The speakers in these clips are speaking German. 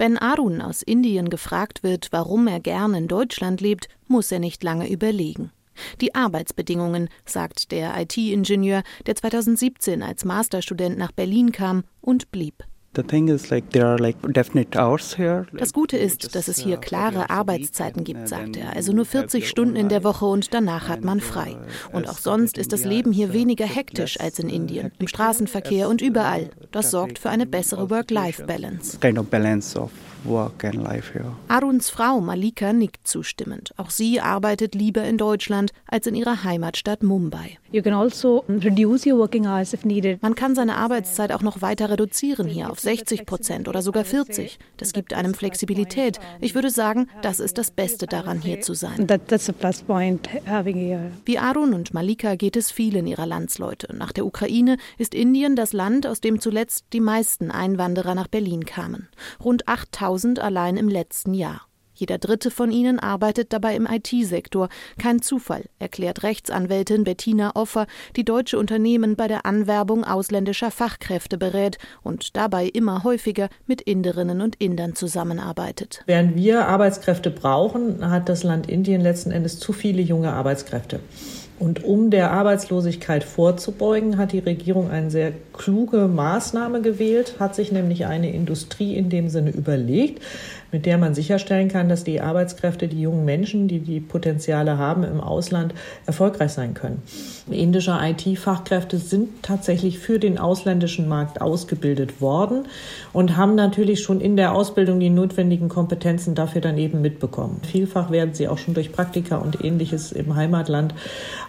Wenn Arun aus Indien gefragt wird, warum er gern in Deutschland lebt, muss er nicht lange überlegen. Die Arbeitsbedingungen, sagt der IT-Ingenieur, der 2017 als Masterstudent nach Berlin kam und blieb. Das Gute ist, dass es hier klare Arbeitszeiten gibt, sagt er. Also nur 40 Stunden in der Woche und danach hat man frei. Und auch sonst ist das Leben hier weniger hektisch als in Indien, im Straßenverkehr und überall. Das sorgt für eine bessere Work-Life-Balance. Work and Life here. Aruns Frau Malika nickt zustimmend. Auch sie arbeitet lieber in Deutschland als in ihrer Heimatstadt Mumbai. Also Man kann seine Arbeitszeit auch noch weiter reduzieren hier auf 60 Prozent oder sogar 40. Das gibt einem Flexibilität. Ich würde sagen, das ist das Beste daran, hier zu sein. Wie Arun und Malika geht es vielen ihrer Landsleute. Nach der Ukraine ist Indien das Land, aus dem zuletzt die meisten Einwanderer nach Berlin kamen. Rund 8000 1000 allein im letzten Jahr. Jeder dritte von ihnen arbeitet dabei im IT-Sektor. Kein Zufall, erklärt Rechtsanwältin Bettina Offer, die deutsche Unternehmen bei der Anwerbung ausländischer Fachkräfte berät und dabei immer häufiger mit Inderinnen und Indern zusammenarbeitet. Während wir Arbeitskräfte brauchen, hat das Land Indien letzten Endes zu viele junge Arbeitskräfte. Und um der Arbeitslosigkeit vorzubeugen, hat die Regierung eine sehr kluge Maßnahme gewählt, hat sich nämlich eine Industrie in dem Sinne überlegt, mit der man sicherstellen kann, dass die Arbeitskräfte, die jungen Menschen, die die Potenziale haben im Ausland, erfolgreich sein können. Indische IT-Fachkräfte sind tatsächlich für den ausländischen Markt ausgebildet worden und haben natürlich schon in der Ausbildung die notwendigen Kompetenzen dafür dann eben mitbekommen. Vielfach werden sie auch schon durch Praktika und ähnliches im Heimatland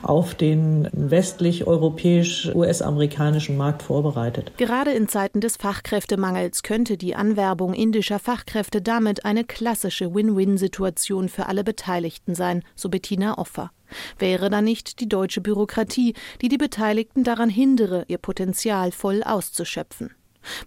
auf den westlich-europäisch-US-amerikanischen Markt vorbereitet. Gerade in Zeiten des Fachkräftemangels könnte die Anwerbung indischer Fachkräfte damit eine klassische Win-Win-Situation für alle Beteiligten sein, so Bettina Offer. Wäre da nicht die deutsche Bürokratie, die die Beteiligten daran hindere, ihr Potenzial voll auszuschöpfen?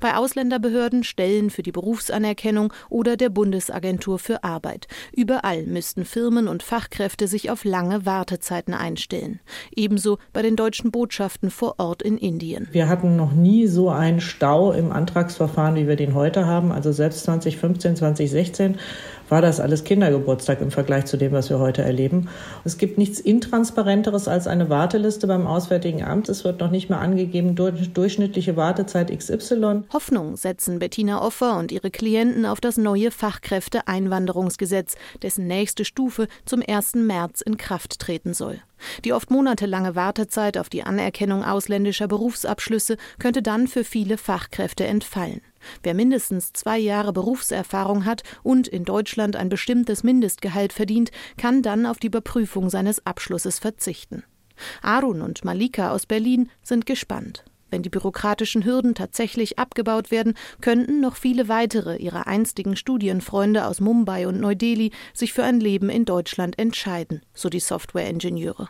Bei Ausländerbehörden, Stellen für die Berufsanerkennung oder der Bundesagentur für Arbeit. Überall müssten Firmen und Fachkräfte sich auf lange Wartezeiten einstellen. Ebenso bei den deutschen Botschaften vor Ort in Indien. Wir hatten noch nie so einen Stau im Antragsverfahren, wie wir den heute haben. Also selbst 2015, 2016 war das alles Kindergeburtstag im Vergleich zu dem, was wir heute erleben. Es gibt nichts Intransparenteres als eine Warteliste beim Auswärtigen Amt. Es wird noch nicht mal angegeben, durchschnittliche Wartezeit XY. Hoffnung setzen Bettina Offer und ihre Klienten auf das neue Fachkräfteeinwanderungsgesetz, dessen nächste Stufe zum 1. März in Kraft treten soll. Die oft monatelange Wartezeit auf die Anerkennung ausländischer Berufsabschlüsse könnte dann für viele Fachkräfte entfallen. Wer mindestens zwei Jahre Berufserfahrung hat und in Deutschland ein bestimmtes Mindestgehalt verdient, kann dann auf die Überprüfung seines Abschlusses verzichten. Arun und Malika aus Berlin sind gespannt. Wenn die bürokratischen Hürden tatsächlich abgebaut werden, könnten noch viele weitere ihrer einstigen Studienfreunde aus Mumbai und Neu-Delhi sich für ein Leben in Deutschland entscheiden, so die Software-Ingenieure.